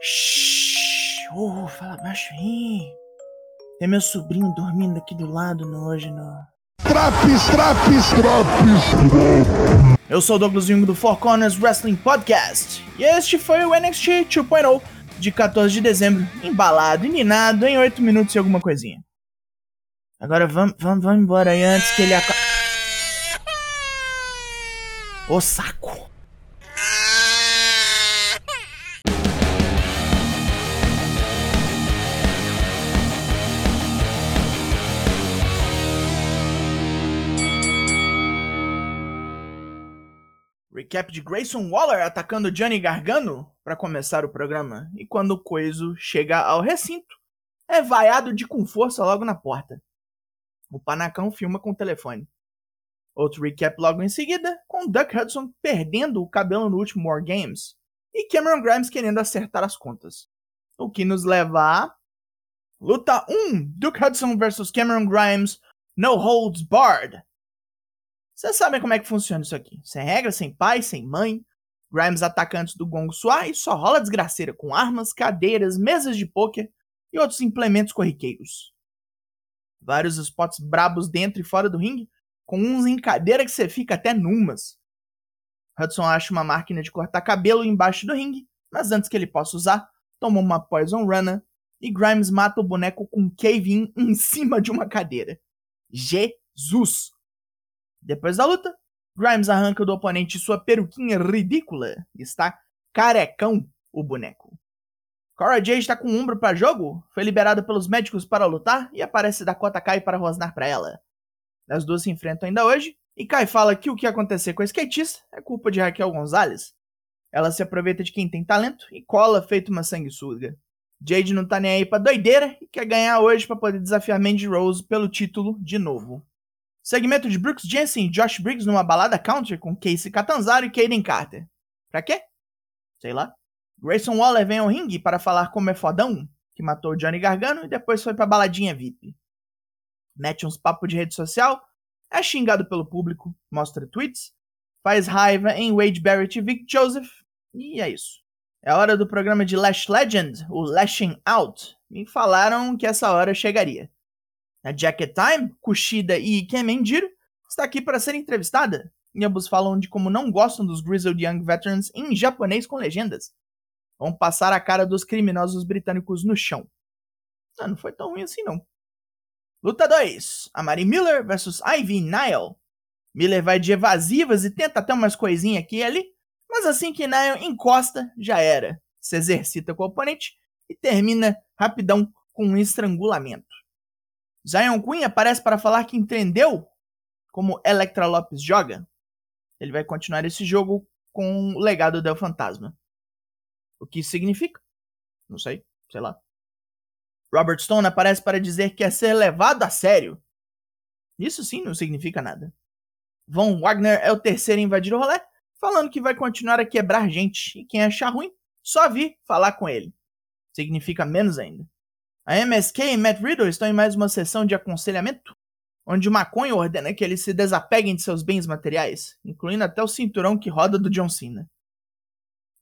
Shhh, oh, fala baixo aí. Tem meu sobrinho dormindo aqui do lado no hoje no. Traps, traps, traps. Eu sou o Douglas Jung do Four Corners Wrestling Podcast e este foi o NXT 2.0 de 14 de dezembro, embalado e ninado em 8 minutos e alguma coisinha. Agora vamos, vamos, vamos embora aí antes que ele acabe. Ô saco! Recap de Grayson Waller atacando Johnny Gargano para começar o programa. E quando o Coiso chega ao recinto, é vaiado de com força logo na porta. O Panacão filma com o telefone. Outro recap logo em seguida, com Duck Hudson perdendo o cabelo no último War Games e Cameron Grimes querendo acertar as contas. O que nos leva a. Luta 1: Duke Hudson vs Cameron Grimes, No Holds Barred. Vocês sabem como é que funciona isso aqui. Sem regra, sem pai, sem mãe. Grimes ataca antes do gongo suar e só rola desgraceira com armas, cadeiras, mesas de pôquer e outros implementos corriqueiros. Vários spots brabos dentro e fora do ringue, com uns em cadeira que você fica até numas. Hudson acha uma máquina de cortar cabelo embaixo do ringue, mas antes que ele possa usar, toma uma Poison Runner e Grimes mata o boneco com cave-in em cima de uma cadeira. Jesus! Depois da luta, Grimes arranca do oponente sua peruquinha ridícula e está carecão o boneco. Cora Jade está com o ombro para jogo, foi liberada pelos médicos para lutar e aparece Dakota Kai para rosnar para ela. As duas se enfrentam ainda hoje, e Kai fala que o que aconteceu com a skatista é culpa de Raquel Gonzalez. Ela se aproveita de quem tem talento e cola feito uma sanguessuga. Jade não tá nem aí pra doideira e quer ganhar hoje para poder desafiar Mandy Rose pelo título de novo. Segmento de Brooks Jensen e Josh Briggs numa balada country com Casey Catanzaro e Kaden Carter. Pra quê? Sei lá. Grayson Waller vem ao ringue para falar como é fodão, que matou Johnny Gargano e depois foi pra baladinha VIP. Mete uns papos de rede social, é xingado pelo público, mostra tweets, faz raiva em Wade Barrett e Vic Joseph, e é isso. É hora do programa de Lash Legend, o Lashing Out. Me falaram que essa hora chegaria. A Jacket Time, Kushida e Kemendiro está aqui para ser entrevistada. E ambos falam de como não gostam dos Grizzled Young Veterans em japonês com legendas. Vão passar a cara dos criminosos britânicos no chão. Ah, não foi tão ruim assim não. Luta 2. Amari Miller versus Ivy Nile. Miller vai de evasivas e tenta até umas coisinhas aqui e ali, mas assim que Nile encosta, já era. Se exercita com o oponente e termina rapidão com um estrangulamento. Zion Queen aparece para falar que entendeu como Electra Lopes joga. Ele vai continuar esse jogo com o legado del Fantasma. O que isso significa? Não sei, sei lá. Robert Stone aparece para dizer que é ser levado a sério. Isso sim não significa nada. Von Wagner é o terceiro a invadir o rolê, falando que vai continuar a quebrar gente, e quem achar ruim, só vir falar com ele. Significa menos ainda. A MSK e Matt Riddle estão em mais uma sessão de aconselhamento, onde o maconha ordena que eles se desapeguem de seus bens materiais, incluindo até o cinturão que roda do John Cena.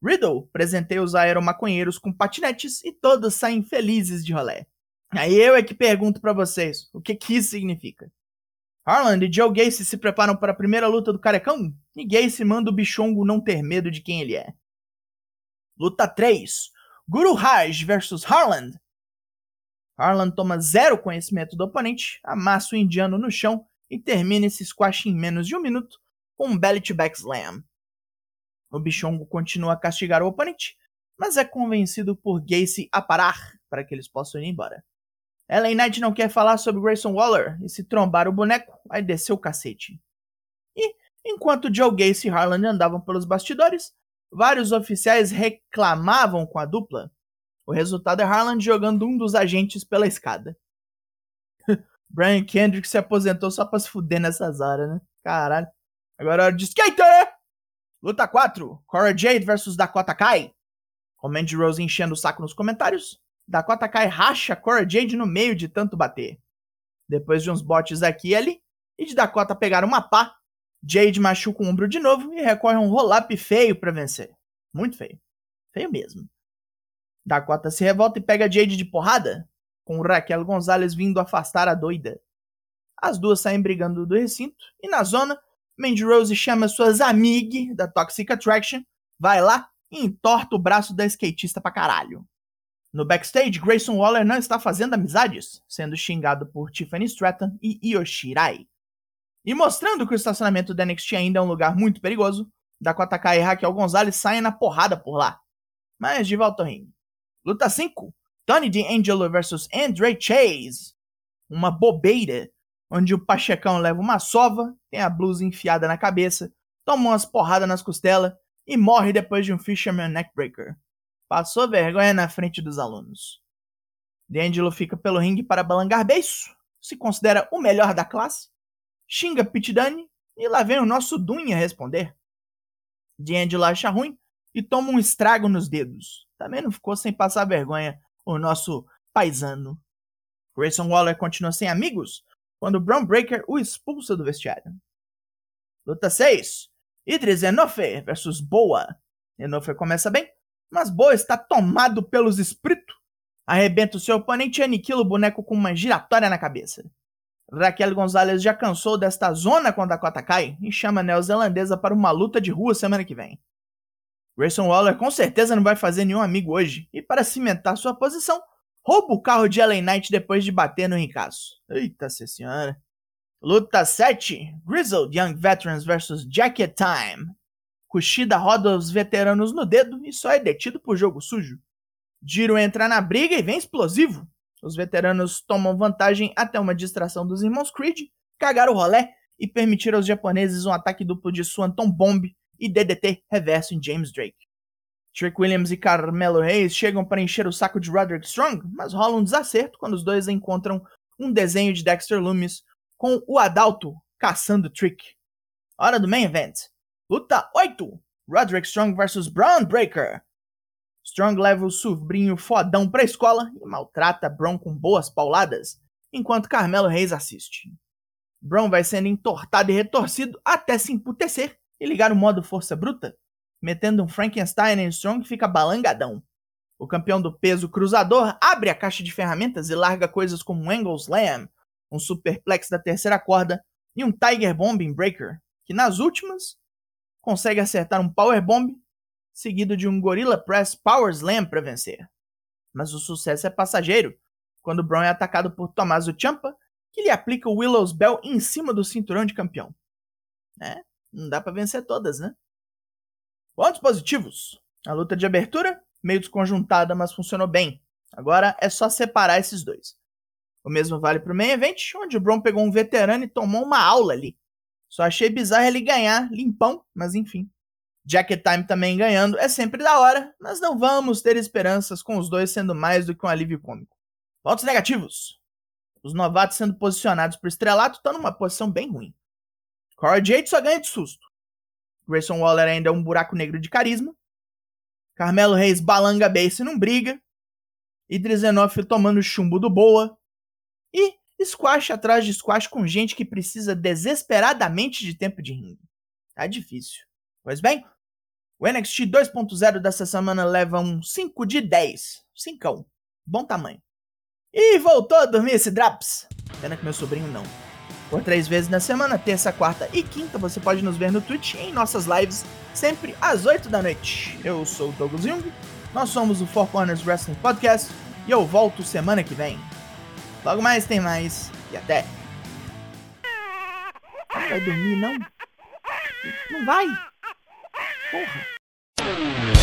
Riddle presenteia os aeromaconheiros com patinetes e todos saem felizes de rolé. Aí eu é que pergunto para vocês, o que que isso significa? Harland e Joe Gacy se preparam para a primeira luta do Carecão e Gacy manda o bichongo não ter medo de quem ele é. Luta 3. Guru Raj versus Harland Harlan toma zero conhecimento do oponente, amassa o indiano no chão e termina esse squash em menos de um minuto com um belly to back slam. O bichongo continua a castigar o oponente, mas é convencido por Gacy a parar para que eles possam ir embora. Ellen Knight não quer falar sobre Grayson Waller e se trombar o boneco, vai descer o cacete. E, enquanto Joe Gacy e Harlan andavam pelos bastidores, vários oficiais reclamavam com a dupla, o resultado é Harlan jogando um dos agentes pela escada. Brian Kendrick se aposentou só pra se fuder nessas horas, né? Caralho. Agora é hora de skater! Luta 4. Cora Jade versus Dakota Kai. Com Rose enchendo o saco nos comentários, Dakota Kai racha Cora Jade no meio de tanto bater. Depois de uns botes aqui e ali, e de Dakota pegar uma pá, Jade machuca o ombro de novo e recorre a um roll-up feio para vencer. Muito feio. Feio mesmo. Dakota se revolta e pega Jade de porrada, com Raquel Gonzalez vindo afastar a doida. As duas saem brigando do recinto e na zona, Mandy Rose chama suas amigas da Toxic Attraction, vai lá e entorta o braço da skatista pra caralho. No backstage, Grayson Waller não está fazendo amizades, sendo xingado por Tiffany Stratton e Io Shirai. E mostrando que o estacionamento da NXT ainda é um lugar muito perigoso, Dakota Kai e Raquel Gonzalez saem na porrada por lá. Mas de volta ao ringue. Luta 5. Tony D'Angelo vs Andre Chase. Uma bobeira, onde o Pachecão leva uma sova, tem a blusa enfiada na cabeça, toma umas porradas nas costelas e morre depois de um Fisherman Neckbreaker. Passou vergonha na frente dos alunos. D'Angelo fica pelo ringue para balangar beiço, se considera o melhor da classe, xinga Pit Dunne e lá vem o nosso Dunha responder. D'Angelo acha ruim e toma um estrago nos dedos. Também não ficou sem passar vergonha o nosso paisano. Grayson Waller continua sem amigos quando Brown Breaker o expulsa do vestiário. Luta 6. Idris Enofe versus Boa. Enofe começa bem, mas Boa está tomado pelos espíritos. Arrebenta o seu oponente e aniquila o boneco com uma giratória na cabeça. Raquel Gonzalez já cansou desta zona quando a cota cai e chama a neozelandesa para uma luta de rua semana que vem. Grayson Waller com certeza não vai fazer nenhum amigo hoje, e para cimentar sua posição, rouba o carro de LA Knight depois de bater no ricaço. Eita senhora. Luta 7: Grizzled Young Veterans vs Jacket Time. Kushida roda os veteranos no dedo e só é detido por jogo sujo. Jiro entra na briga e vem explosivo. Os veteranos tomam vantagem até uma distração dos irmãos Creed, cagar o rolé e permitir aos japoneses um ataque duplo de Swanton Bomb e DDT reverso em James Drake. Trick Williams e Carmelo Reis chegam para encher o saco de Roderick Strong, mas rola um desacerto quando os dois encontram um desenho de Dexter Loomis com o Adalto caçando Trick. Hora do main event. Luta 8. Roderick Strong vs Braun Breaker. Strong leva o sobrinho fodão pra escola e maltrata Braun com boas pauladas, enquanto Carmelo Reis assiste. Braun vai sendo entortado e retorcido até se emputecer e ligar o modo força bruta, metendo um Frankenstein em Strong que fica balangadão. O campeão do peso cruzador abre a caixa de ferramentas e larga coisas como um Angle Slam, um Superplex da terceira corda e um Tiger Bombing Breaker, que nas últimas consegue acertar um Power Bomb seguido de um Gorilla Press Power Slam para vencer. Mas o sucesso é passageiro, quando Brown é atacado por Tommaso Ciampa, que lhe aplica o Willow's Bell em cima do cinturão de campeão. É, não dá para vencer todas, né? Pontos positivos. A luta de abertura, meio desconjuntada, mas funcionou bem. Agora é só separar esses dois. O mesmo vale para o main event, onde o Brown pegou um veterano e tomou uma aula ali. Só achei bizarro ele ganhar, limpão, mas enfim. Jacket Time também ganhando é sempre da hora, mas não vamos ter esperanças com os dois sendo mais do que um alívio cômico. Pontos negativos. Os novatos sendo posicionados por estrelato estão numa posição bem ruim. Cora Jade só ganha de susto. Grayson Waller ainda é um buraco negro de carisma. Carmelo Reis balanga base e não briga. Idris Enoff tomando chumbo do boa. E squash atrás de squash com gente que precisa desesperadamente de tempo de ringue. Tá difícil. Pois bem, o NXT 2.0 dessa semana leva um 5 de 10. 5. Bom tamanho. E voltou a dormir esse Draps. Pena que meu sobrinho não. Por três vezes na semana, terça, quarta e quinta, você pode nos ver no Twitch em nossas lives, sempre às 8 da noite. Eu sou o Douglas Jung, nós somos o Four Corners Wrestling Podcast e eu volto semana que vem. Logo mais tem mais e até. Vai dormir, não? Não vai? Porra!